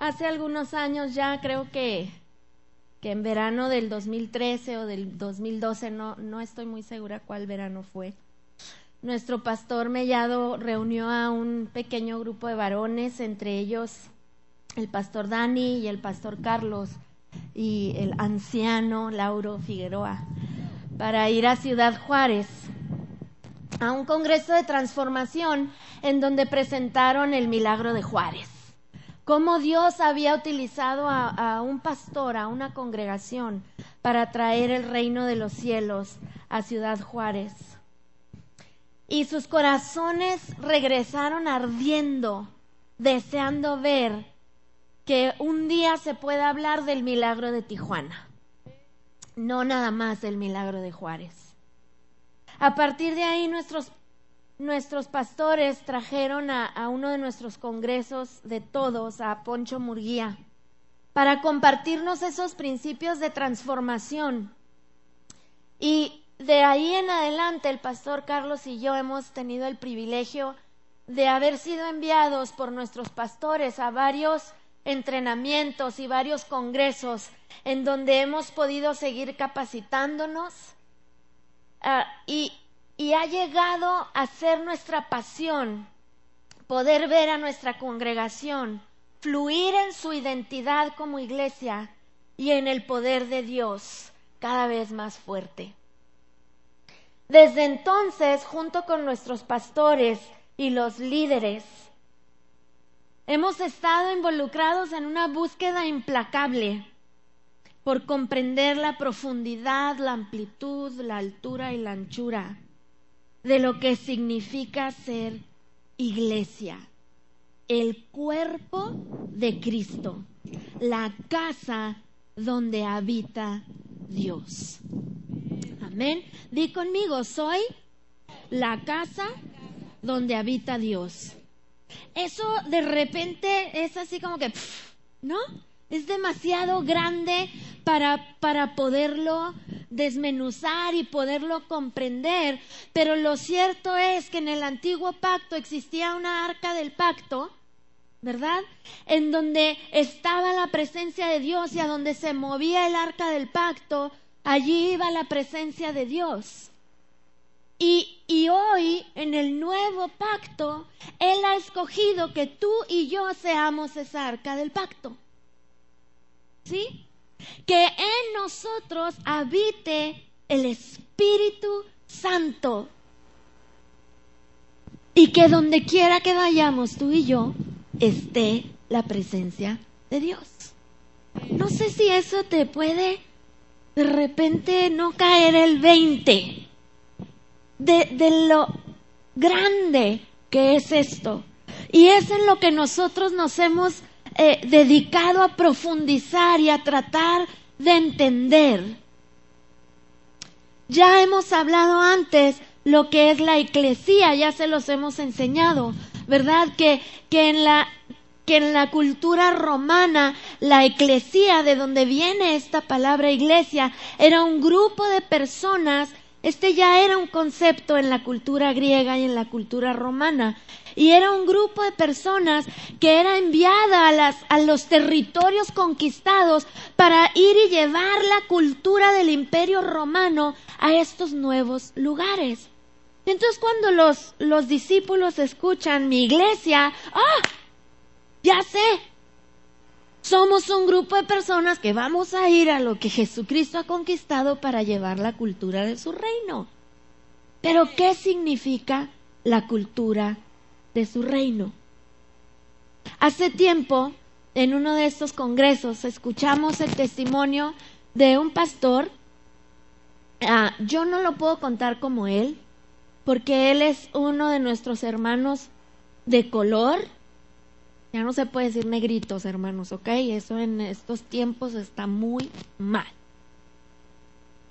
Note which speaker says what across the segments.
Speaker 1: hace algunos años ya, creo que, que en verano del 2013 o del 2012, no, no estoy muy segura cuál verano fue, nuestro pastor Mellado reunió a un pequeño grupo de varones, entre ellos el pastor Dani y el pastor Carlos y el anciano Lauro Figueroa, para ir a Ciudad Juárez a un congreso de transformación en donde presentaron el milagro de Juárez. Cómo Dios había utilizado a, un pastor, a una congregación, para traer el reino de los cielos a Ciudad Juárez. Y sus corazones regresaron ardiendo, deseando ver que un día se pueda hablar del milagro de Tijuana, no nada más del milagro de Juárez. A partir de ahí nuestros, nuestros pastores trajeron a, uno de nuestros congresos de todos, a Poncho Murguía, para compartirnos esos principios de transformación. Y de ahí en adelante el pastor Carlos y yo hemos tenido el privilegio de haber sido enviados por nuestros pastores a varios entrenamientos y varios congresos en donde hemos podido seguir capacitándonos Ah, y, y ha llegado a ser nuestra pasión poder ver a nuestra congregación fluir en su identidad como iglesia y en el poder de Dios cada vez más fuerte. Desde entonces, junto con nuestros pastores y los líderes, hemos estado involucrados en una búsqueda implacable por comprender la profundidad, la amplitud, la altura y la anchura de lo que significa ser iglesia, el cuerpo de Cristo, la casa donde habita Dios. Amén. Di conmigo, soy la casa donde habita Dios. Eso de repente es así como que, ¿no? Es demasiado grande para, para poderlo desmenuzar y poderlo comprender. Pero lo cierto es que en el antiguo pacto existía una arca del pacto, ¿verdad? En donde estaba la presencia de Dios y a donde se movía el arca del pacto, allí iba la presencia de Dios. Y, y, hoy, en el nuevo pacto, Él ha escogido que tú y yo seamos esa arca del pacto. ¿Sí? Que en nosotros habite el Espíritu Santo. Y que donde quiera que vayamos tú y yo, esté la presencia de Dios. No sé si eso te puede de repente no caer el 20 de, de lo grande que es esto. Y es en lo que nosotros nos hemos eh, dedicado a profundizar y a tratar de entender. Ya hemos hablado antes lo que es la eclesía, ya se los hemos enseñado, ¿verdad? Que, que, en la, que en la cultura romana la eclesía, de donde viene esta palabra iglesia, era un grupo de personas este ya era un concepto en la cultura griega y en la cultura romana. Y era un grupo de personas que era enviada a, las, a los territorios conquistados para ir y llevar la cultura del imperio romano a estos nuevos lugares. Entonces cuando los, los discípulos escuchan mi iglesia, ¡ah! Ya sé, somos un grupo de personas que vamos a ir a lo que Jesucristo ha conquistado para llevar la cultura de su reino. Pero ¿qué significa la cultura de su reino? Hace tiempo, en uno de estos congresos, escuchamos el testimonio de un pastor. Ah, yo no lo puedo contar como él, porque él es uno de nuestros hermanos de color ya no se puede decir negritos, hermanos, ¿ok? Eso en estos tiempos está muy mal.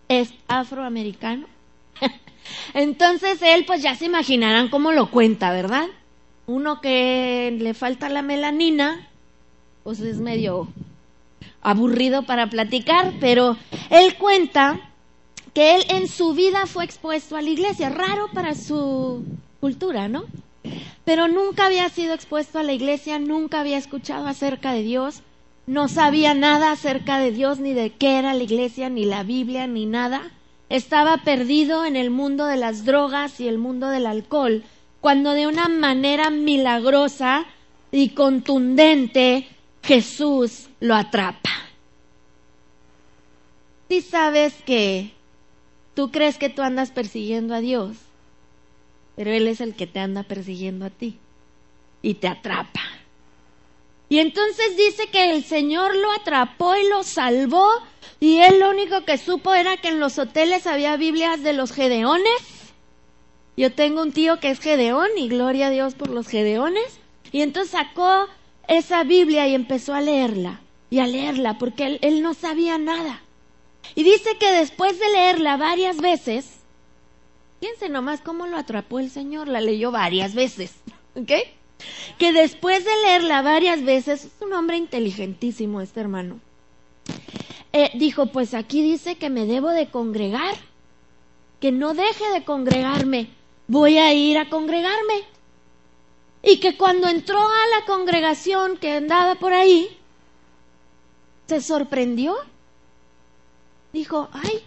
Speaker 1: Es afroamericano. Entonces él, pues ya se imaginarán cómo lo cuenta, ¿verdad? Uno que le falta la melanina, pues es medio aburrido para platicar, pero él cuenta que él en su vida fue expuesto a la iglesia, raro para su cultura, ¿no? pero nunca había sido expuesto a la iglesia, nunca había escuchado acerca de Dios, no sabía nada acerca de Dios, ni de qué era la iglesia, ni la Biblia, ni nada. Estaba perdido en el mundo de las drogas y el mundo del alcohol, cuando de una manera milagrosa y contundente Jesús lo atrapa. Si sabes que tú crees que tú andas persiguiendo a Dios, pero Él es el que te anda persiguiendo a ti y te atrapa. Y entonces dice que el Señor lo atrapó y lo salvó y él lo único que supo era que en los hoteles había Biblias de los Gedeones. Yo tengo un tío que es Gedeón y gloria a Dios por los Gedeones. Y entonces sacó esa Biblia y empezó a leerla y a leerla porque él, no sabía nada. Y dice que después de leerla varias veces, Fíjense nomás cómo lo atrapó el Señor, la leyó varias veces, ¿ok? Que después de leerla varias veces, es un hombre inteligentísimo este hermano, eh, dijo, pues aquí dice que me debo de congregar, que no deje de congregarme, voy a ir a congregarme. Y que cuando entró a la congregación que andaba por ahí, se sorprendió. Dijo, ay,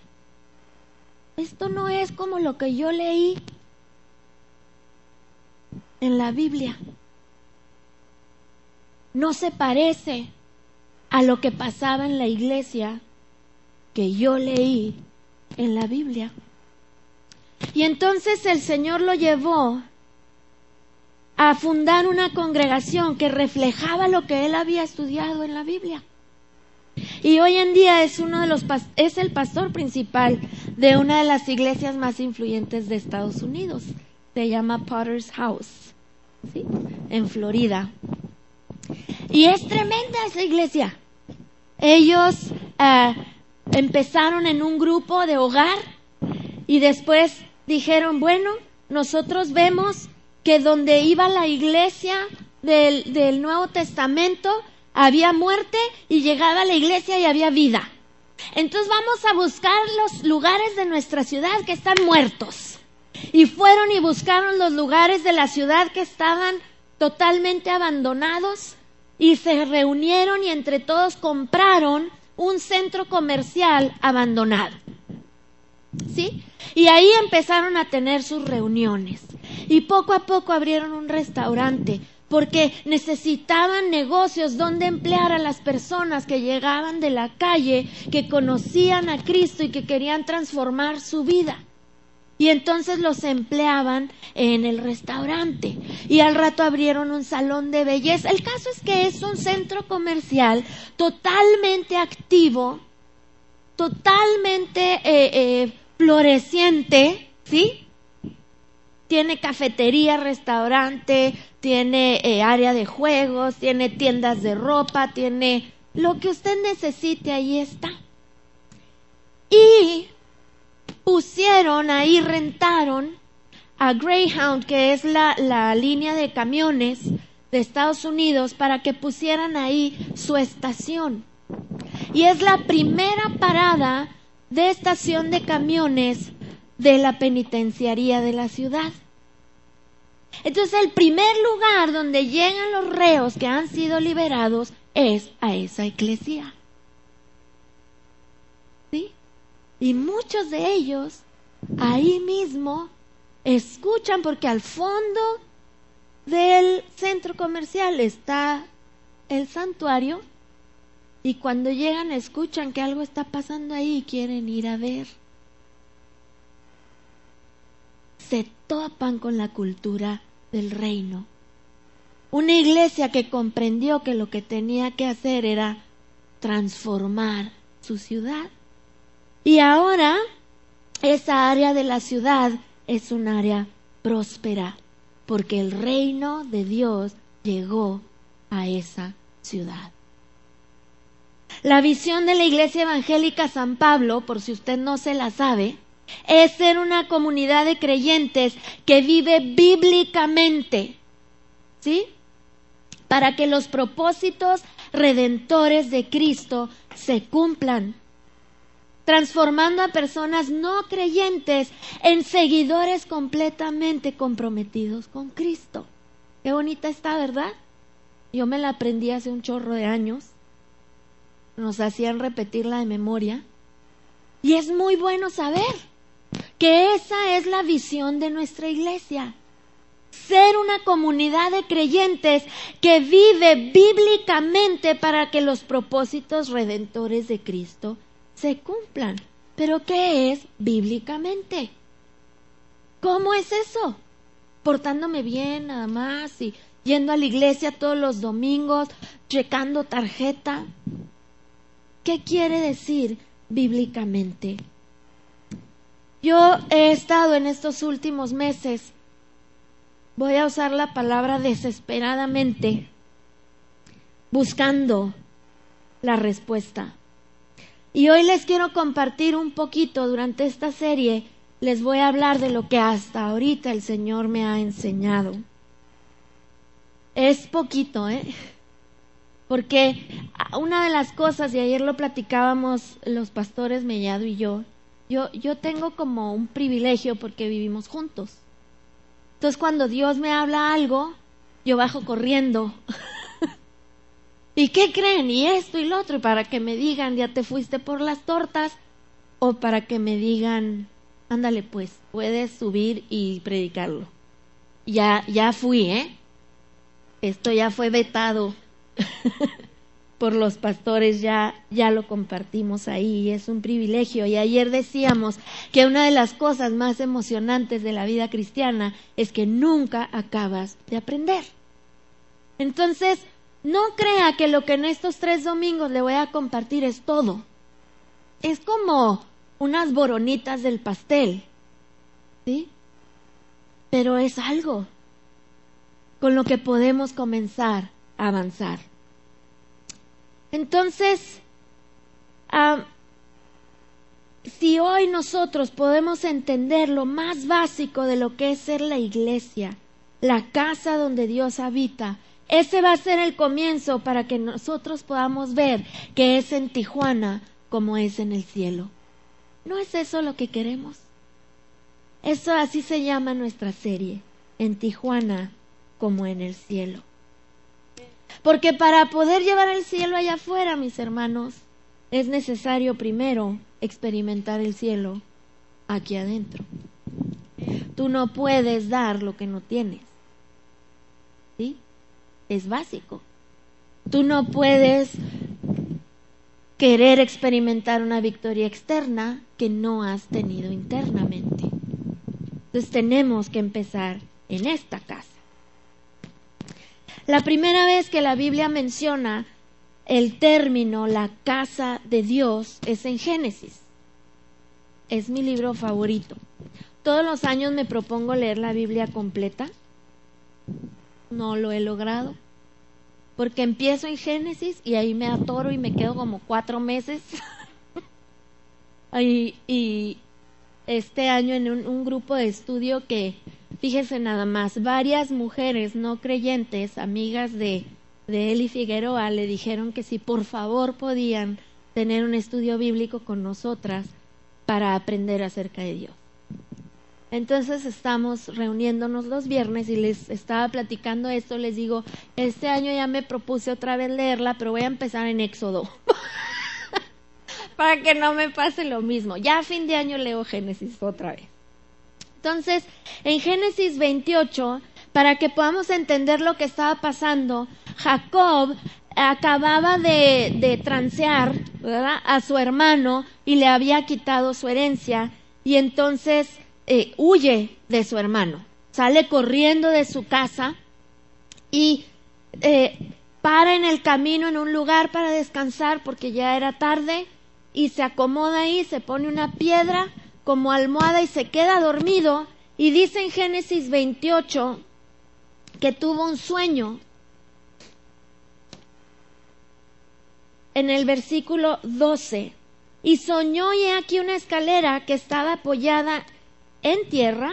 Speaker 1: esto no es como lo que yo leí en la Biblia. No se parece a lo que pasaba en la iglesia que yo leí en la Biblia. Y entonces el Señor lo llevó a fundar una congregación que reflejaba lo que él había estudiado en la Biblia. Y hoy en día es uno de los es el pastor principal de una de las iglesias más influyentes de Estados Unidos. Se llama Potter's House, ¿sí? En Florida. Y es tremenda esa iglesia. Ellos eh, empezaron en un grupo de hogar y después dijeron, bueno, nosotros vemos que donde iba la iglesia del, del Nuevo Testamento había muerte y llegaba la iglesia y había vida. Entonces vamos a buscar los lugares de nuestra ciudad que están muertos. Y fueron y buscaron los lugares de la ciudad que estaban totalmente abandonados y se reunieron y entre todos compraron un centro comercial abandonado. ¿Sí? Y ahí empezaron a tener sus reuniones. Y poco a poco abrieron un restaurante porque necesitaban negocios donde emplear a las personas que llegaban de la calle, que conocían a Cristo y que querían transformar su vida. Y entonces los empleaban en el restaurante. Y al rato abrieron un salón de belleza. El caso es que es un centro comercial totalmente activo, totalmente eh, eh, floreciente, ¿sí? Tiene cafetería, restaurante, tiene eh, área de juegos, tiene tiendas de ropa, tiene lo que usted necesite, ahí está. Y pusieron ahí, rentaron a Greyhound, que es la, la línea de camiones de Estados Unidos, para que pusieran ahí su estación. Y es la primera parada de estación de camiones de la penitenciaría de la ciudad. Entonces el primer lugar donde llegan los reos que han sido liberados es a esa iglesia. ¿Sí? Y muchos de ellos ahí mismo escuchan porque al fondo del centro comercial está el santuario y cuando llegan escuchan que algo está pasando ahí y quieren ir a ver. Se topan con la cultura del reino. Una iglesia que comprendió que lo que tenía que hacer era transformar su ciudad. Y ahora esa área de la ciudad es un área próspera, porque el reino de Dios llegó a esa ciudad. La visión de la Iglesia Evangélica San Pablo, por si usted no se la sabe, es ser una comunidad de creyentes que vive bíblicamente, ¿sí? Para que los propósitos redentores de Cristo se cumplan, transformando a personas no creyentes en seguidores completamente comprometidos con Cristo. Qué bonita está, ¿verdad? Yo me la aprendí hace un chorro de años. Nos hacían repetirla de memoria. Y es muy bueno saber que esa es la visión de nuestra iglesia. Ser una comunidad de creyentes que vive bíblicamente para que los propósitos redentores de Cristo se cumplan. Pero ¿qué es bíblicamente? ¿Cómo es eso? Portándome bien nada más y yendo a la iglesia todos los domingos, checando tarjeta. ¿Qué quiere decir bíblicamente? Yo he estado en estos últimos meses, voy a usar la palabra desesperadamente, buscando la respuesta. Y hoy les quiero compartir un poquito durante esta serie, les voy a hablar de lo que hasta ahorita el Señor me ha enseñado. Es poquito, ¿eh? Porque una de las cosas, y ayer lo platicábamos los pastores Mellado y yo, yo, yo tengo como un privilegio porque vivimos juntos. Entonces cuando Dios me habla algo, yo bajo corriendo. ¿Y qué creen? Y esto y lo otro, para que me digan, ya te fuiste por las tortas, o para que me digan, ándale pues, puedes subir y predicarlo. Ya, ya fui, ¿eh? Esto ya fue vetado. por los pastores ya, ya lo compartimos ahí y es un privilegio. Y ayer decíamos que una de las cosas más emocionantes de la vida cristiana es que nunca acabas de aprender. Entonces, no crea que lo que en estos tres domingos le voy a compartir es todo. Es como unas boronitas del pastel. ¿Sí? Pero es algo con lo que podemos comenzar avanzar. Entonces, si hoy nosotros podemos entender lo más básico de lo que es ser la iglesia, la casa donde Dios habita, ese va a ser el comienzo para que nosotros podamos ver que es en Tijuana como es en el cielo. ¿No es eso lo que queremos? Eso así se llama nuestra serie, en Tijuana como en el cielo. Porque para poder llevar el cielo allá afuera, mis hermanos, es necesario primero experimentar el cielo aquí adentro. Tú no puedes dar lo que no tienes. ¿Sí? Es básico. Tú no puedes querer experimentar una victoria externa que no has tenido internamente. Entonces tenemos que empezar en esta casa. La primera vez que la Biblia menciona el término la casa de Dios es en Génesis. Es mi libro favorito. Todos los años me propongo leer la Biblia completa. No lo he logrado. Porque empiezo en Génesis y ahí me atoro y me quedo como cuatro meses. y, este año en un grupo de estudio que Fíjese nada más, varias mujeres no creyentes, amigas de, de Eli Figueroa, le dijeron que si por favor podían tener un estudio bíblico con nosotras para aprender acerca de Dios. Entonces estamos reuniéndonos los viernes y les estaba platicando esto, les digo, este año ya me propuse otra vez leerla, pero voy a empezar en Éxodo. para que no me pase lo mismo. Ya a fin de año leo Génesis otra vez. Entonces, en Génesis 28, para que podamos entender lo que estaba pasando, Jacob acababa de, transear a su hermano y le había quitado su herencia y entonces eh, huye de su hermano, sale corriendo de su casa y eh, para en el camino en un lugar para descansar porque ya era tarde y se acomoda ahí, se pone una piedra como almohada y se queda dormido. Y dice en Génesis 28 que tuvo un sueño. En el versículo 12. Y soñó y aquí una escalera que estaba apoyada en tierra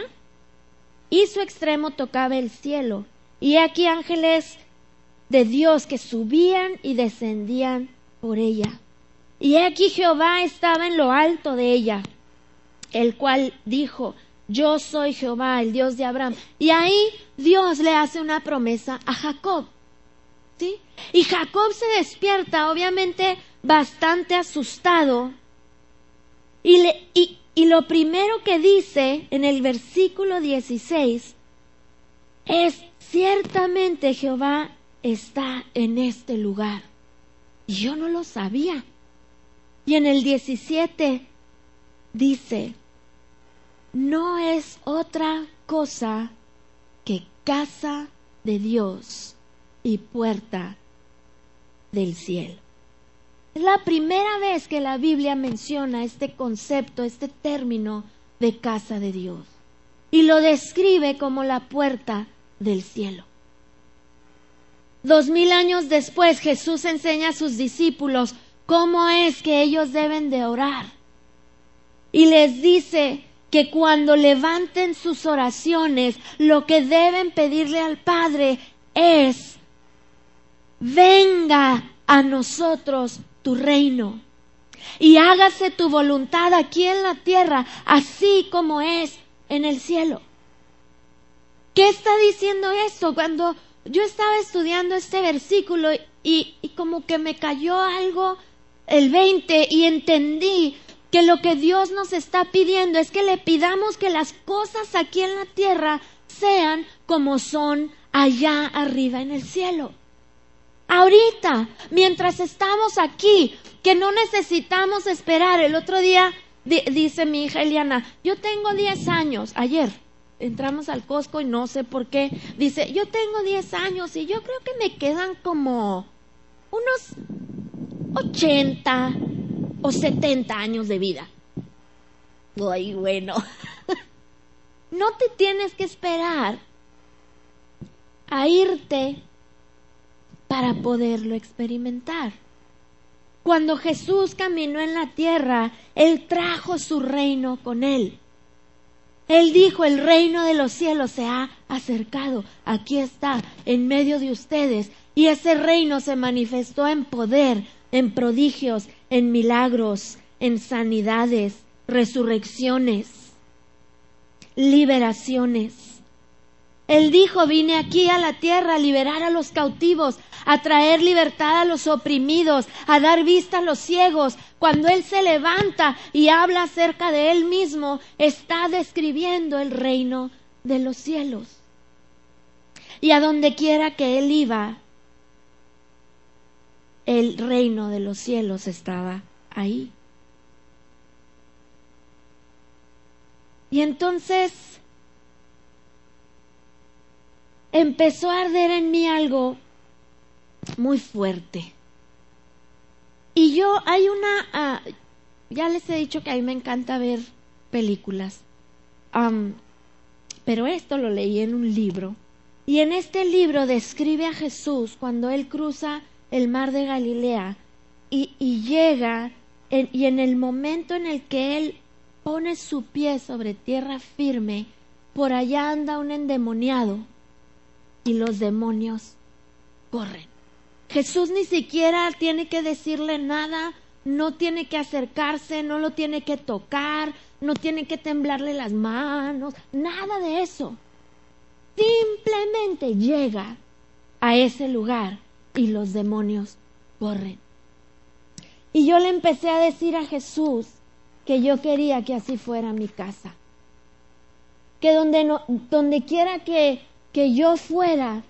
Speaker 1: y su extremo tocaba el cielo. Y aquí ángeles de Dios que subían y descendían por ella. Y aquí Jehová estaba en lo alto de ella el cual dijo, yo soy Jehová, el Dios de Abraham. Y ahí Dios le hace una promesa a Jacob. ¿Sí? Y Jacob se despierta, obviamente bastante asustado. Y, le, y, y lo primero que dice en el versículo 16 es, ciertamente Jehová está en este lugar. Y yo no lo sabía. Y en el 17 dice, no es otra cosa que casa de Dios y puerta del cielo. Es la primera vez que la Biblia menciona este concepto, este término de casa de Dios. Y lo describe como la puerta del cielo. Dos mil años después Jesús enseña a sus discípulos cómo es que ellos deben de orar. Y les dice que cuando levanten sus oraciones, lo que deben pedirle al Padre es, venga a nosotros tu reino y hágase tu voluntad aquí en la tierra, así como es en el cielo. ¿Qué está diciendo esto? Cuando yo estaba estudiando este versículo y, y como que me cayó algo el 20 y entendí que lo que Dios nos está pidiendo es que le pidamos que las cosas aquí en la tierra sean como son allá arriba en el cielo. Ahorita, mientras estamos aquí, que no necesitamos esperar. El otro día dice mi hija Eliana, yo tengo 10 años, ayer entramos al Costco y no sé por qué, dice, yo tengo 10 años y yo creo que me quedan como unos 80 o 70 años de vida. Ay, bueno. no te tienes que esperar a irte para poderlo experimentar. Cuando Jesús caminó en la tierra, Él trajo su reino con Él. Él dijo, el reino de los cielos se ha acercado, aquí está, en medio de ustedes. Y ese reino se manifestó en poder, en prodigios, en milagros, en sanidades, resurrecciones, liberaciones. Él dijo, vine aquí a la tierra a liberar a los cautivos, a traer libertad a los oprimidos, a dar vista a los ciegos. Cuando Él se levanta y habla acerca de Él mismo, está describiendo el reino de los cielos. Y a donde quiera que Él iba, el reino de los cielos estaba ahí. Y entonces empezó a arder en mí algo muy fuerte. Y yo, hay una, ah, ya les he dicho que a mí me encanta ver películas, pero esto lo leí en un libro. Y en este libro describe a Jesús cuando él cruza el mar de Galilea y, llega y en el momento en el que él pone su pie sobre tierra firme, por allá anda un endemoniado y los demonios corren. Jesús ni siquiera tiene que decirle nada, no tiene que acercarse, no lo tiene que tocar, no tiene que temblarle las manos, nada de eso. Simplemente llega a ese lugar y los demonios corren. Y yo le empecé a decir a Jesús que yo quería que así fuera mi casa. Que donde, no, donde quiera que, que yo fuera,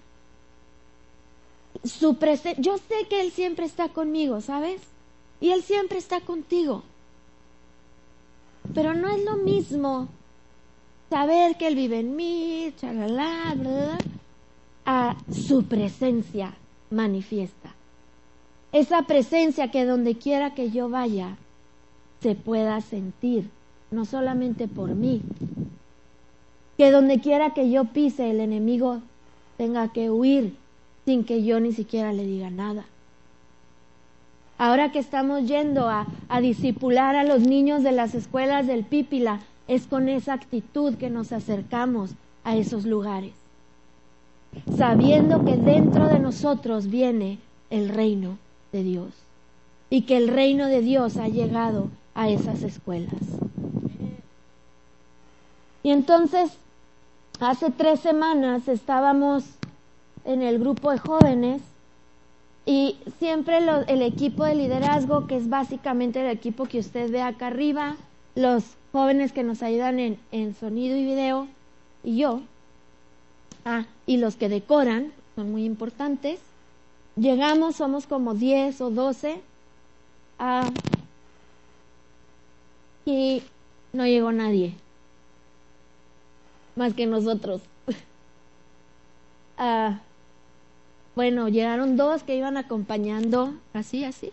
Speaker 1: su presencia, yo sé que Él siempre está conmigo, ¿sabes? Y Él siempre está contigo. Pero no es lo mismo saber que Él vive en mí, chalala, a su presencia manifiesta. Esa presencia que donde quiera que yo vaya se pueda sentir, no solamente por mí, que donde quiera que yo pise el enemigo tenga que huir sin que yo ni siquiera le diga nada. Ahora que estamos yendo a, a disipular a los niños de las escuelas del Pípila, es con esa actitud que nos acercamos a esos lugares sabiendo que dentro de nosotros viene el reino de Dios y que el reino de Dios ha llegado a esas escuelas. Y entonces, hace tres semanas estábamos en el grupo de jóvenes y siempre el equipo de liderazgo, que es básicamente el equipo que usted ve acá arriba, los jóvenes que nos ayudan en, en sonido y video, y yo, ah, y los que decoran, son muy importantes. Llegamos, somos como 10 o 12, ah, y no llegó nadie, más que nosotros. ah, bueno, llegaron dos que iban acompañando, así, así.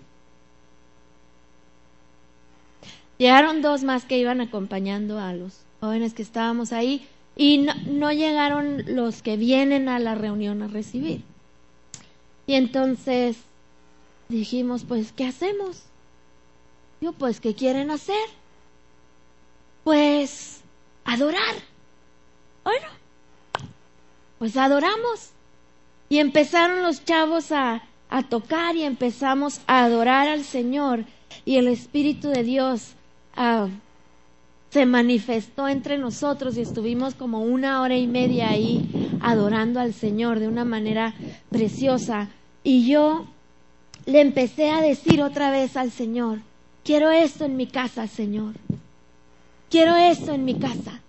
Speaker 1: Llegaron dos más que iban acompañando a los jóvenes que estábamos ahí y no, llegaron los que vienen a la reunión a recibir. Y entonces dijimos, pues, ¿qué hacemos? Yo, pues, ¿qué quieren hacer? Pues, adorar. Bueno, pues adoramos. Y empezaron los chavos a, a tocar y empezamos a adorar al Señor. Y el Espíritu de Dios ah, se manifestó entre nosotros y estuvimos como una hora y media ahí adorando al Señor de una manera preciosa. Y yo le empecé a decir otra vez al Señor, quiero esto en mi casa, Señor. Quiero esto en mi casa.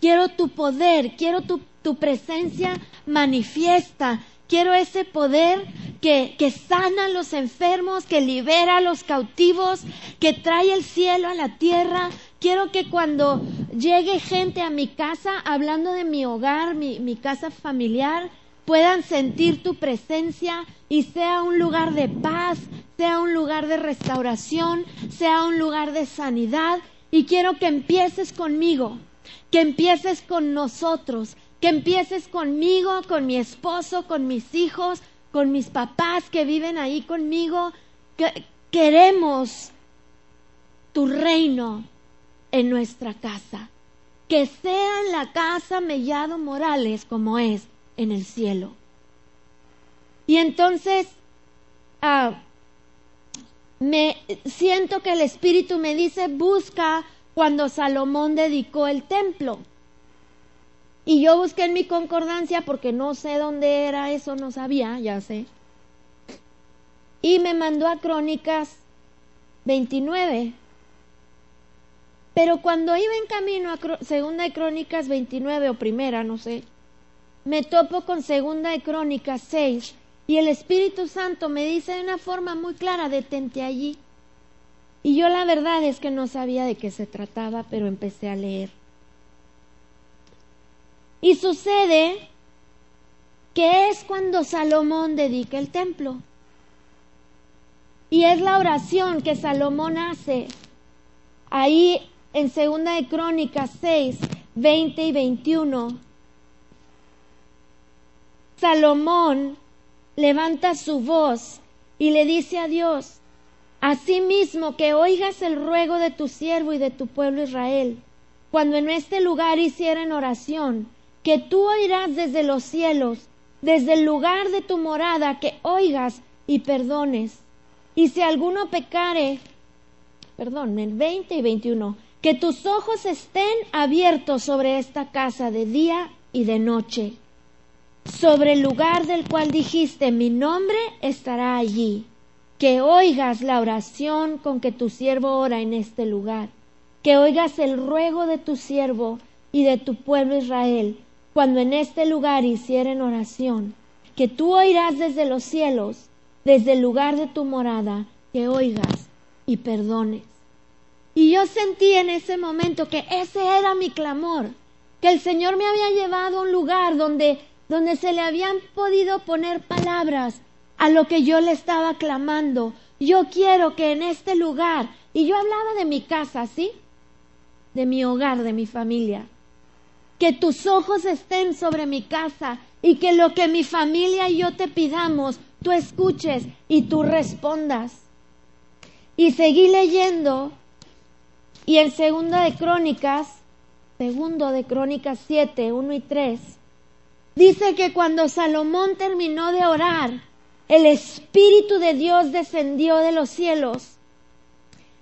Speaker 1: Quiero tu poder, quiero tu, tu presencia manifiesta Quiero ese poder que, que sana a los enfermos, que libera a los cautivos, que trae el cielo a la tierra. Quiero que cuando llegue gente a mi casa, hablando de mi hogar, mi, mi casa familiar, puedan sentir tu presencia y sea un lugar de paz, sea un lugar de restauración, sea un lugar de sanidad. Y quiero que empieces conmigo, que empieces con nosotros, que empieces conmigo, con mi esposo, con mis hijos, con mis papás que viven ahí conmigo. Que queremos tu reino en nuestra casa. Que sea en la casa Mellado Morales como es en el cielo. Y entonces ah, me siento que el Espíritu me dice, busca cuando Salomón dedicó el templo. Y yo busqué en mi concordancia porque no sé dónde era eso, no sabía, ya sé. Y me mandó a Crónicas 29. Pero cuando iba en camino a Segunda de Crónicas 29 o primera, no sé, me topo con Segunda de Crónicas 6 y el Espíritu Santo me dice de una forma muy clara, detente allí. Y yo la verdad es que no sabía de qué se trataba, pero empecé a leer. Y sucede que es cuando Salomón dedica el templo. Y es la oración que Salomón hace ahí en Segunda de Crónicas 6, 20 y 21. Salomón levanta su voz y le dice a Dios, Asimismo que oigas el ruego de tu siervo y de tu pueblo Israel, cuando en este lugar hicieren oración, que tú oirás desde los cielos, desde el lugar de tu morada, que oigas y perdones. Y si alguno pecare, perdón, el 20 y 21, que tus ojos estén abiertos sobre esta casa de día y de noche, sobre el lugar del cual dijiste, mi nombre estará allí, que oigas la oración con que tu siervo ora en este lugar, que oigas el ruego de tu siervo y de tu pueblo Israel, cuando en este lugar hicieren oración, que tú oirás desde los cielos, desde el lugar de tu morada, que oigas y perdones. Y yo sentí en ese momento que ese era mi clamor, que el Señor me había llevado a un lugar donde, donde se le habían podido poner palabras a lo que yo le estaba clamando. Yo quiero que en este lugar, y yo hablaba de mi casa, ¿sí? De mi hogar, de mi familia que tus ojos estén sobre mi casa y que lo que mi familia y yo te pidamos, tú escuches y tú respondas. Y seguí leyendo y en segunda de Crónicas, segundo de Crónicas 7, 1 y 3, dice que cuando Salomón terminó de orar, el Espíritu de Dios descendió de los cielos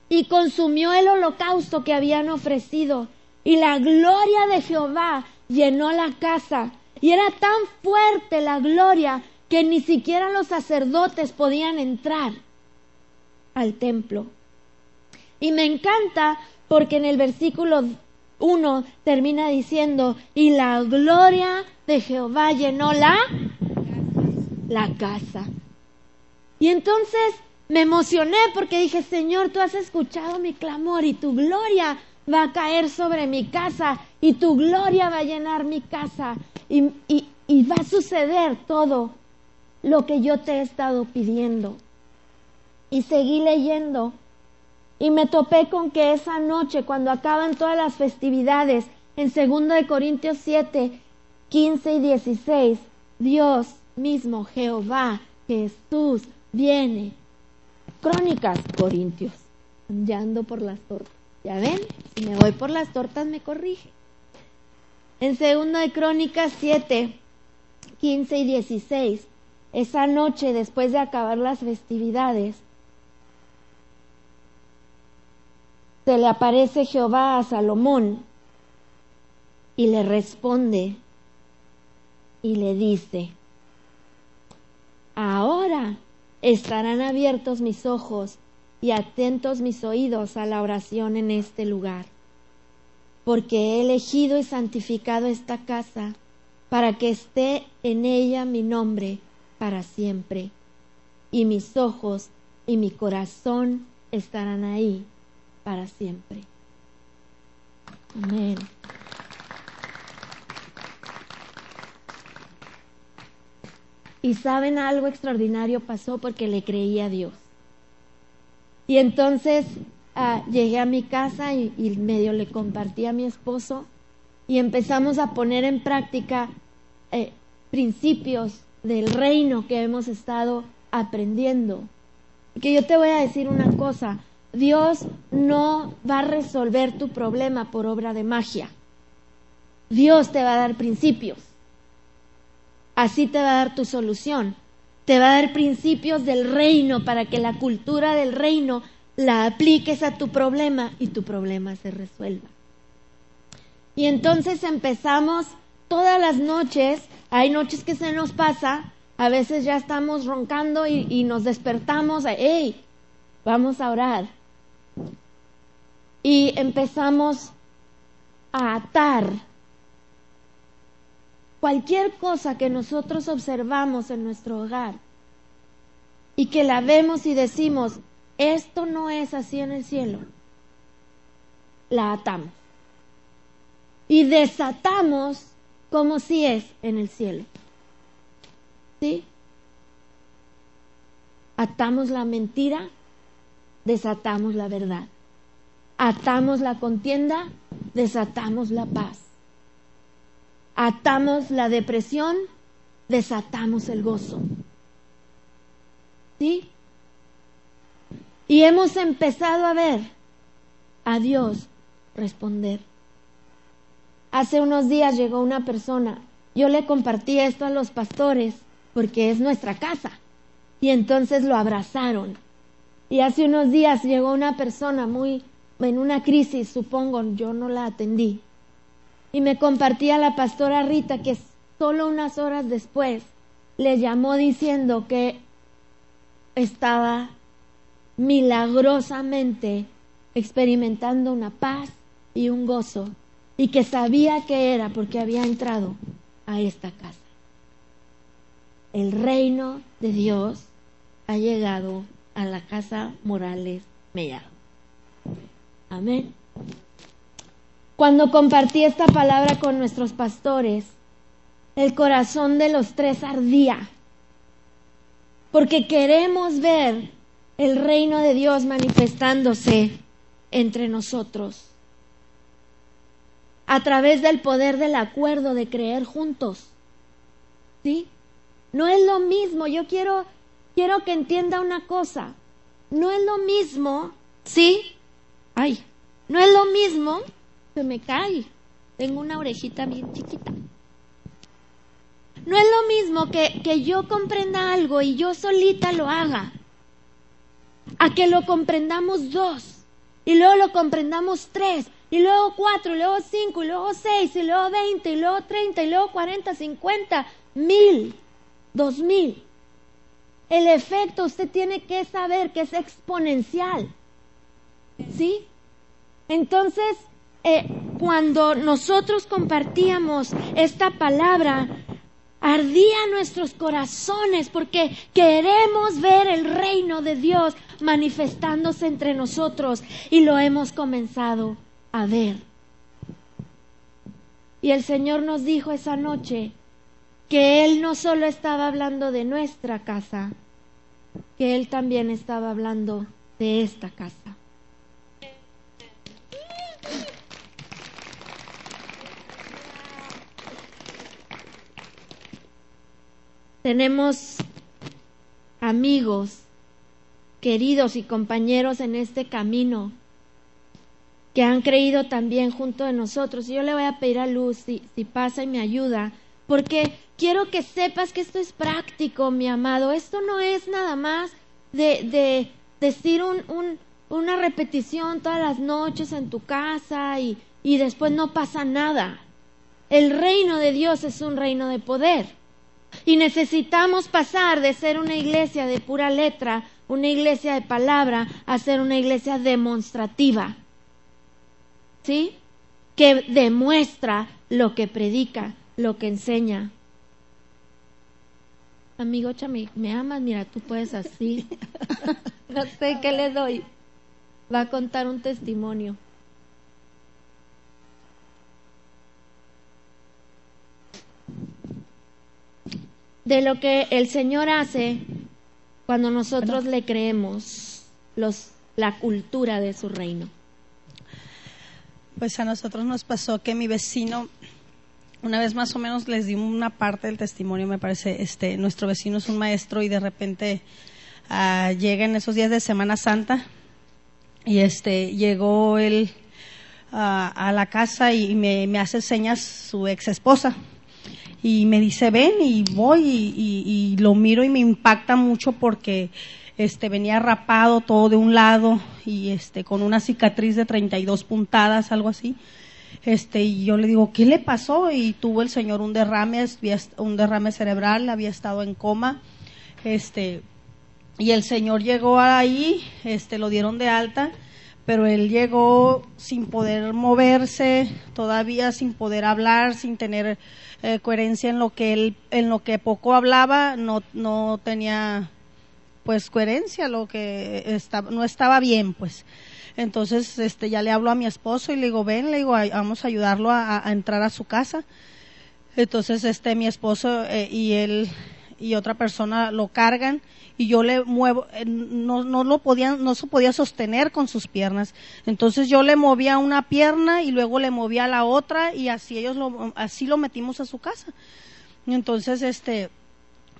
Speaker 1: y consumió el holocausto que habían ofrecido y la gloria de Jehová llenó la casa. Y era tan fuerte la gloria que ni siquiera los sacerdotes podían entrar al templo. Y me encanta porque en el versículo 1 termina diciendo, y la gloria de Jehová llenó la, la casa. Y entonces me emocioné porque dije, Señor, tú has escuchado mi clamor y tu gloria va a caer sobre mi casa y tu gloria va a llenar mi casa y, y va a suceder todo lo que yo te he estado pidiendo. Y seguí leyendo y me topé con que esa noche, cuando acaban todas las festividades, en 2 de Corintios 7, 15 y 16, Dios mismo, Jehová, Jesús, viene. Crónicas, Corintios. Ya ando por las tortas. Ya ven, si me voy por las tortas me corrige. En 2 de Crónicas 7, 15 y 16, esa noche después de acabar las festividades, se le aparece Jehová a Salomón y le responde y le dice, ahora estarán abiertos mis ojos y atentos mis oídos a la oración en este lugar, porque he elegido y santificado esta casa para que esté en ella mi nombre para siempre, y mis ojos y mi corazón estarán ahí para siempre. Amén. Y saben algo extraordinario pasó porque le creí a Dios. Y entonces ah, llegué a mi casa y, medio le compartí a mi esposo y empezamos a poner en práctica eh, principios del reino que hemos estado aprendiendo. Que yo te voy a decir una cosa, Dios no va a resolver tu problema por obra de magia. Dios te va a dar principios. Así te va a dar tu solución. Te va a dar principios del reino para que la cultura del reino la apliques a tu problema y tu problema se resuelva. Y entonces empezamos todas las noches, hay noches que se nos pasa, a veces ya estamos roncando y, nos despertamos, hey, vamos a orar y empezamos a atar cualquier cosa que nosotros observamos en nuestro hogar y que la vemos y decimos, esto no es así en el cielo, la atamos y desatamos como si es en el cielo. ¿Sí? Atamos la mentira, desatamos la verdad atamos la contienda, desatamos la paz. Atamos la depresión, desatamos el gozo. ¿Sí? Y hemos empezado a ver a Dios responder. Hace unos días llegó una persona, yo le compartí esto a los pastores porque es nuestra casa y entonces lo abrazaron. Y hace unos días llegó una persona muy en una crisis, supongo, yo no la atendí. Y me compartía la pastora Rita que solo unas horas después le llamó diciendo que estaba milagrosamente experimentando una paz y un gozo y que sabía que era porque había entrado a esta casa. El reino de Dios ha llegado a la casa Morales Mellado. Amén. Cuando compartí esta palabra con nuestros pastores, el corazón de los tres ardía, porque queremos ver el reino de Dios manifestándose entre nosotros a través del poder del acuerdo de creer juntos. ¿Sí? No es lo mismo, yo quiero quiero que entienda una cosa. No es lo mismo, ¿sí? No es lo mismo, se me cae. Tengo una orejita bien chiquita. No es lo mismo que, que yo comprenda algo y yo solita lo haga, a que lo comprendamos dos y luego lo comprendamos tres, y luego cuatro, y luego cinco, y luego seis, y luego veinte, y luego treinta, y luego cuarenta, cincuenta, mil, dos mil. El efecto usted tiene que saber que es exponencial. ¿Sí? Entonces, eh, cuando nosotros compartíamos esta palabra, ardía nuestros corazones porque queremos ver el reino de Dios manifestándose entre nosotros y lo hemos comenzado a ver. Y el Señor nos dijo esa noche que Él no solo estaba hablando de nuestra casa, que Él también estaba hablando de esta casa. Tenemos amigos, queridos y compañeros en este camino que han creído también junto de nosotros. Y yo le voy a pedir a Luz si, pasa y me ayuda, porque quiero que sepas que esto es práctico, mi amado. Esto no es nada más de, de decir un, una repetición todas las noches en tu casa y, y después no pasa nada. El reino de Dios es un reino de poder. Y necesitamos pasar de ser una iglesia de pura letra, una iglesia de palabra, a ser una iglesia demostrativa. ¿Sí? Que demuestra lo que predica, lo que enseña. Amigo Chami, ¿me amas? Mira, tú puedes así. no sé qué le doy. Va a contar un testimonio. De lo que el Señor hace cuando nosotros le creemos los, la cultura de su reino.
Speaker 2: Pues a nosotros nos pasó que mi vecino, una vez más o menos les di una parte del testimonio, me parece, este, nuestro vecino es un maestro y de repente uh, llega en esos días de Semana Santa y este, llegó él uh, a la casa y me, me hace señas su ex esposa y me dice, ven y voy y, lo miro y me impacta mucho porque este venía rapado todo de un lado y este con una cicatriz de 32 puntadas, algo así. Este, y yo le digo, ¿qué le pasó? Y tuvo el señor un derrame, un derrame cerebral, había estado en coma. Este, y el señor llegó ahí, este, lo dieron de alta, pero él llegó sin poder moverse, todavía sin poder hablar, sin tener eh, coherencia en lo que él, en lo que poco hablaba, no, no tenía pues coherencia, lo que estaba, no estaba bien, pues. Entonces, este, ya le hablo a mi esposo y le digo, ven, le digo, vamos a ayudarlo a, entrar a su casa. Entonces, este, mi esposo eh, y él y otra persona lo cargan y yo le muevo, eh, no, no lo podía, no se podía sostener con sus piernas. Entonces yo le movía una pierna y luego le movía la otra y así ellos lo, así lo metimos a su casa. Entonces, este,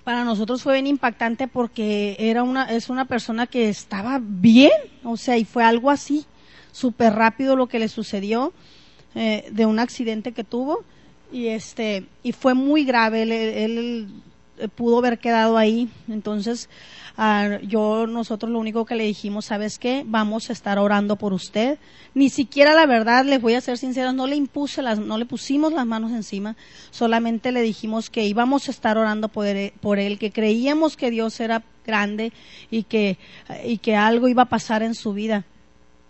Speaker 2: para nosotros fue bien impactante porque era una, es una persona que estaba bien, o sea, y fue algo así, súper rápido lo que le sucedió eh, de un accidente que tuvo y este, y fue muy grave, él pudo haber quedado ahí. Entonces, ah, yo, nosotros lo único que le dijimos, ¿sabes qué? Vamos a estar orando por usted. Ni siquiera la verdad, les voy a ser sincera, no le impuse las, no le pusimos las manos encima, solamente le dijimos que íbamos a estar orando por él, por él que creíamos que Dios era grande y que, y que algo iba a pasar en su vida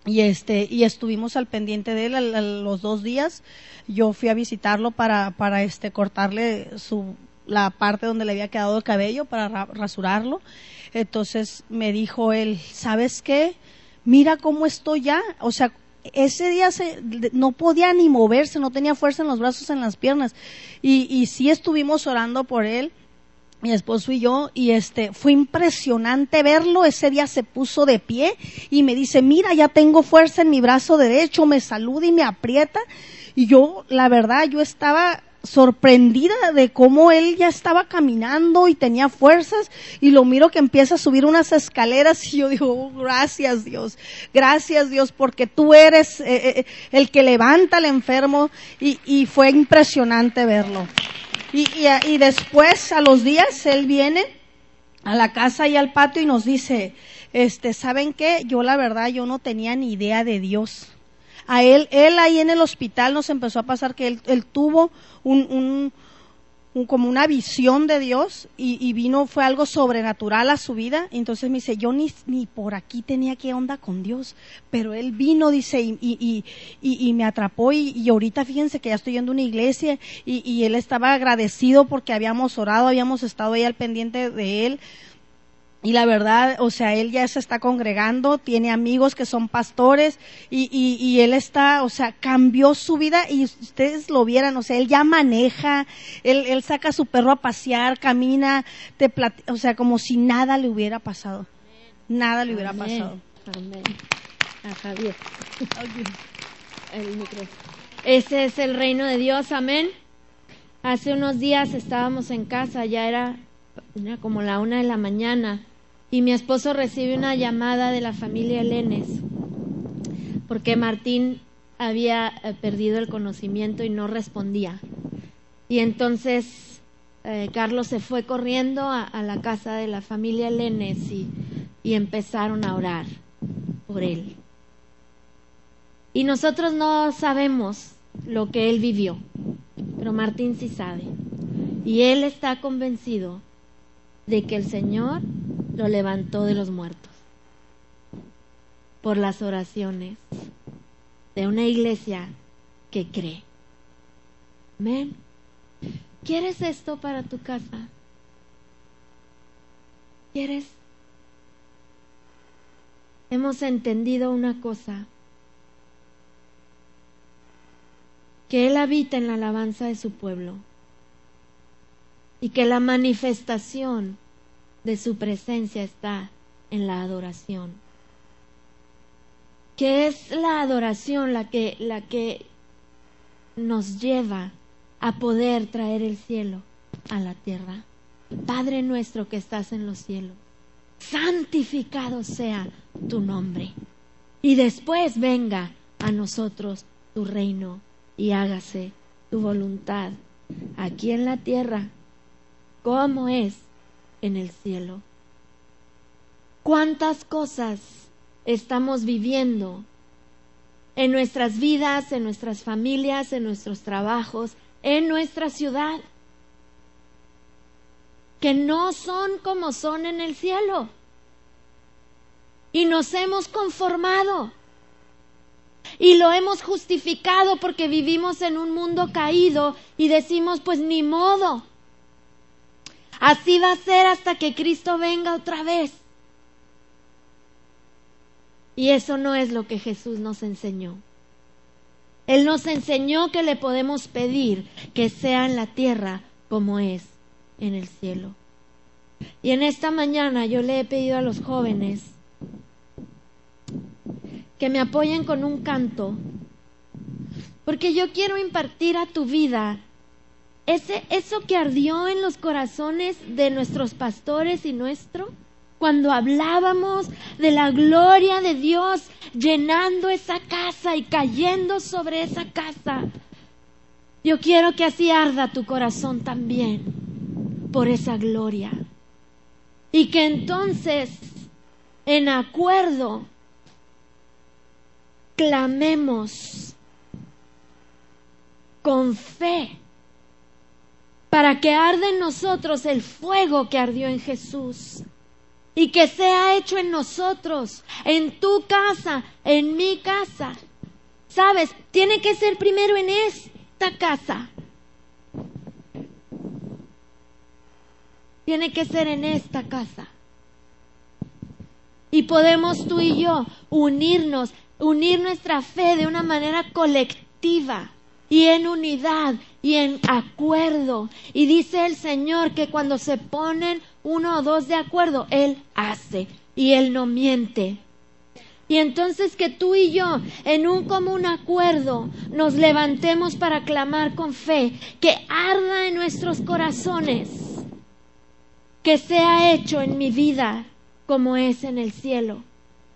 Speaker 2: y este y estuvimos al pendiente de él los dos días yo fui a visitarlo para para este cortarle su la parte donde le había quedado el cabello para rasurarlo. Entonces me dijo él, ¿sabes qué? Mira cómo estoy ya. O sea, ese día se, no podía ni moverse, no tenía fuerza en los brazos, en las piernas. Y, y sí estuvimos orando por él, mi esposo y yo, y este, fue impresionante verlo. Ese día se puso de pie y me dice, mira, ya tengo fuerza en mi brazo derecho, me saluda y me aprieta. Y yo, la verdad, yo estaba sorprendida de cómo él ya estaba caminando y tenía fuerzas y lo miro que empieza a subir unas escaleras y yo digo, oh, gracias Dios, gracias Dios porque tú eres eh, eh, eh, el que levanta al enfermo y, fue impresionante verlo. Y, y, y después a los días él viene a la casa y al patio y nos dice, este, ¿saben qué? Yo la verdad, yo no tenía ni idea de Dios. A él, él ahí en el hospital nos empezó a pasar que él, tuvo un, un, como una visión de Dios y, vino, fue algo sobrenatural a su vida. Entonces me dice, yo ni, ni por aquí tenía que onda con Dios, pero Él vino, dice, y, y, y me atrapó y, ahorita fíjense que ya estoy yendo a una iglesia y, Él estaba agradecido porque habíamos orado, habíamos estado ahí al pendiente de Él. Y la verdad, o sea, él ya se está congregando, tiene amigos que son pastores y, y, y, él está, o sea, cambió su vida y ustedes lo vieran, o sea, él ya maneja, él, él saca a su perro a pasear, camina, te o sea, como si nada le hubiera pasado. Nada le hubiera pasado. Amén.
Speaker 1: A Javier. El Ese es el reino de Dios, amén. Hace unos días estábamos en casa, ya era, era como la una de la mañana y mi esposo recibe una llamada de la familia Lenes porque Martín había eh, perdido el conocimiento y no respondía. Y entonces eh, Carlos se fue corriendo a, la casa de la familia Lenes y, y empezaron a orar por él. Y nosotros no sabemos lo que él vivió, pero Martín sí sabe. Y él está convencido de que el Señor lo levantó de los muertos por las oraciones de una iglesia que cree. Amén. ¿Quieres esto para tu casa? ¿Quieres? Hemos entendido una cosa, que Él habita en la alabanza de su pueblo y que la manifestación de su presencia está en la adoración. Que es la adoración la que, la que nos lleva a poder traer el cielo a la tierra. Padre nuestro que estás en los cielos, santificado sea tu nombre. Y después venga a nosotros tu reino y hágase tu voluntad aquí en la tierra como es en el cielo. ¿Cuántas cosas estamos viviendo en nuestras vidas, en nuestras familias, en nuestros trabajos, en nuestra ciudad, que no son como son en el cielo? Y nos hemos conformado. Y lo hemos justificado porque vivimos en un mundo caído y decimos, pues ni modo, Así va a ser hasta que Cristo venga otra vez. Y eso no es lo que Jesús nos enseñó. Él nos enseñó que le podemos pedir que sea en la tierra como es en el cielo. Y en esta mañana yo le he pedido a los jóvenes que me apoyen con un canto, porque yo quiero impartir a tu vida eso que ardió en los corazones de nuestros pastores y nuestro, cuando hablábamos de la gloria de Dios llenando esa casa y cayendo sobre esa casa. Yo quiero que así arda tu corazón también por esa gloria. Y que entonces, en acuerdo, clamemos con fe para que arde en nosotros el fuego que ardió en Jesús y que sea hecho en nosotros, en tu casa, en mi casa. Sabes, tiene que ser primero en esta casa. Tiene que ser en esta casa. Y podemos tú y yo unirnos, unir nuestra fe de una manera colectiva y en unidad y en acuerdo. Y dice el Señor que cuando se ponen uno o dos de acuerdo, Él hace y Él no miente. Y entonces que tú y yo, en un común acuerdo, nos levantemos para clamar con fe, que arda en nuestros corazones, que sea hecho en mi vida como es en el cielo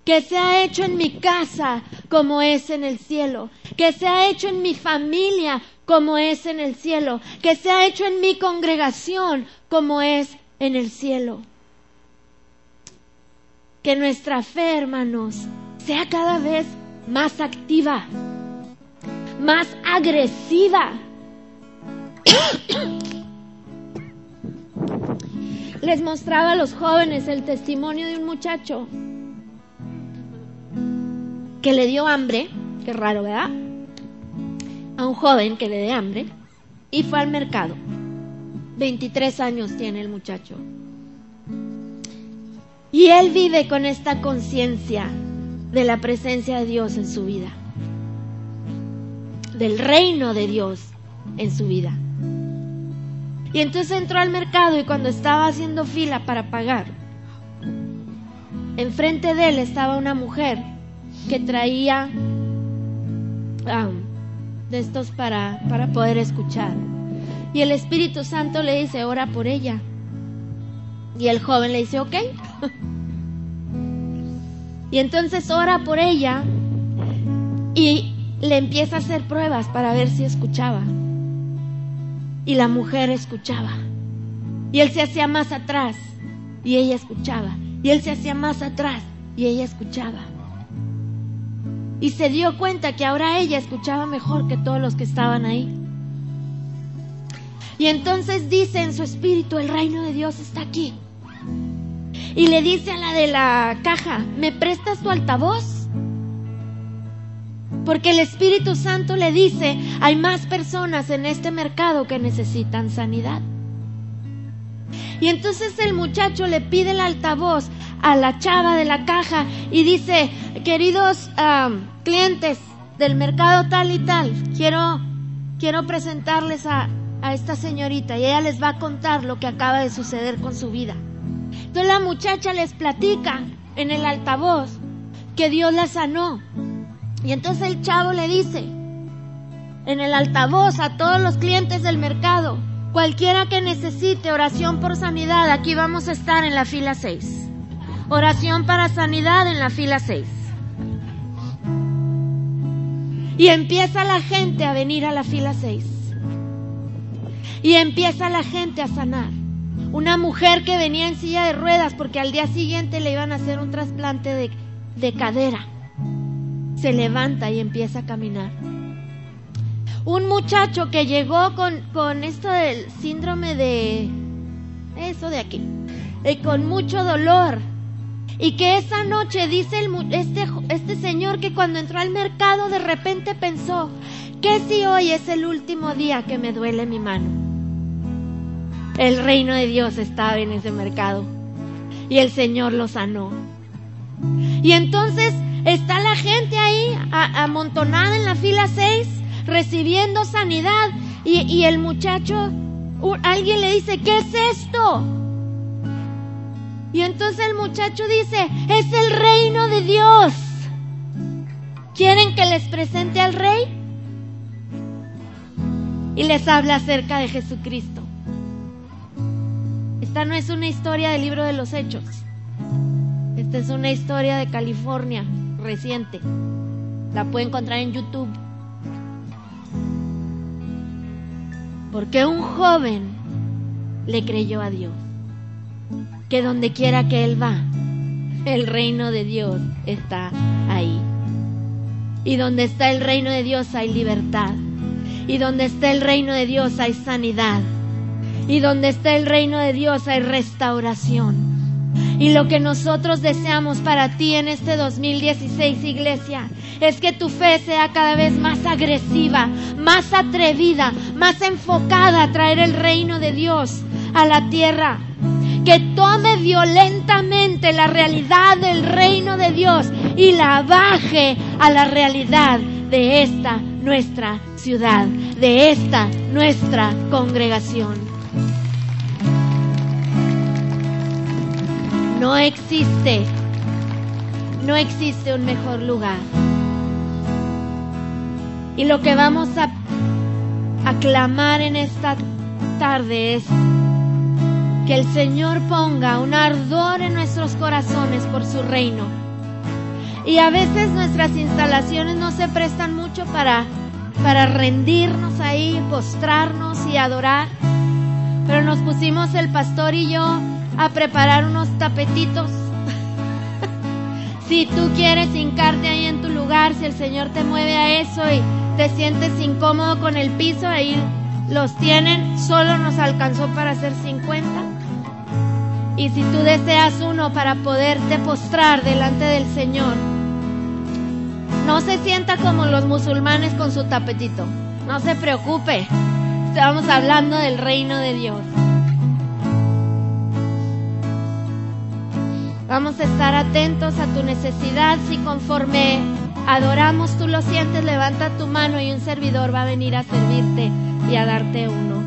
Speaker 1: que sea hecho en mi casa como es en el cielo, que sea hecho en mi familia como es en el cielo, que sea hecho en mi congregación como es en el cielo. que nuestra fe, hermanos, sea cada vez más activa, más agresiva. Les mostraba a los jóvenes el testimonio de un muchacho que le dio hambre, qué raro, ¿verdad? A un joven que le dio hambre y fue al mercado. 23 años tiene el muchacho. Y él vive con esta conciencia de la presencia de Dios en su vida, del reino de Dios en su vida. Y entonces entró al mercado y cuando estaba haciendo fila para pagar, enfrente de él estaba una mujer que traía de estos para, para poder escuchar. Y el Espíritu Santo le dice, ora por ella. Y el joven le dice, ok. y entonces ora por ella y le empieza a hacer pruebas para ver si escuchaba. Y la mujer escuchaba. Y él se hacía más atrás y ella escuchaba. Y él se hacía más atrás y ella escuchaba. Y se dio cuenta que ahora ella escuchaba mejor que todos los que estaban ahí. Y entonces dice en su espíritu, el reino de Dios está aquí. Y le dice a la de la caja, ¿me prestas tu altavoz? Porque el Espíritu Santo le dice, hay más personas en este mercado que necesitan sanidad. Y entonces el muchacho le pide el altavoz a la chava de la caja y dice, queridos clientes del mercado tal y tal, quiero, quiero presentarles a, a esta señorita y ella les va a contar lo que acaba de suceder con su vida. Entonces la muchacha les platica en el altavoz que Dios la sanó. Y entonces el chavo le dice en el altavoz a todos los clientes del mercado, cualquiera que necesite oración por sanidad, aquí vamos a estar en la fila 6. Oración para sanidad en la fila 6. Y empieza la gente a venir a la fila 6. Y empieza la gente a sanar. Una mujer que venía en silla de ruedas porque al día siguiente le iban a hacer un trasplante de, de cadera. Se levanta y empieza a caminar. Un muchacho que llegó con, con esto del síndrome de... Eso de aquí. Y con mucho dolor. Y que esa noche dice este, este señor que cuando entró al mercado de repente pensó, ¿qué si hoy es el último día que me duele mi mano? El reino de Dios estaba en ese mercado y el Señor lo sanó. Y entonces está la gente ahí amontonada en la fila 6 recibiendo sanidad y, y el muchacho, alguien le dice, ¿qué es esto? Y entonces el muchacho dice, es el reino de Dios. ¿Quieren que les presente al rey? Y les habla acerca de Jesucristo. Esta no es una historia del libro de los hechos. Esta es una historia de California reciente. La puede encontrar en YouTube. Porque un joven le creyó a Dios. Que donde quiera que él va, el reino de Dios está ahí. Y donde está el reino de Dios hay libertad. Y donde está el reino de Dios hay sanidad. Y donde está el reino de Dios hay restauración. Y lo que nosotros deseamos para ti en este 2016, iglesia, es que tu fe sea cada vez más agresiva, más atrevida, más enfocada a traer el reino de Dios a la tierra. Que tome violentamente la realidad del reino de Dios y la baje a la realidad de esta nuestra ciudad, de esta nuestra congregación. No existe, no existe un mejor lugar. Y lo que vamos a aclamar en esta tarde es que el Señor ponga un ardor en nuestros corazones por su reino. Y a veces nuestras instalaciones no se prestan mucho para, para rendirnos ahí, postrarnos y adorar. Pero nos pusimos el pastor y yo a preparar unos tapetitos Si tú quieres hincarte ahí en tu lugar, si el Señor te mueve a eso y te sientes incómodo con el piso, ahí los tienen, solo nos alcanzó para hacer 50. Y si tú deseas uno para poderte postrar delante del Señor, no se sienta como los musulmanes con su tapetito. No se preocupe. Estamos hablando del reino de Dios. Vamos a estar atentos a tu necesidad. Si conforme adoramos tú lo sientes, levanta tu mano y un servidor va a venir a servirte y a darte uno.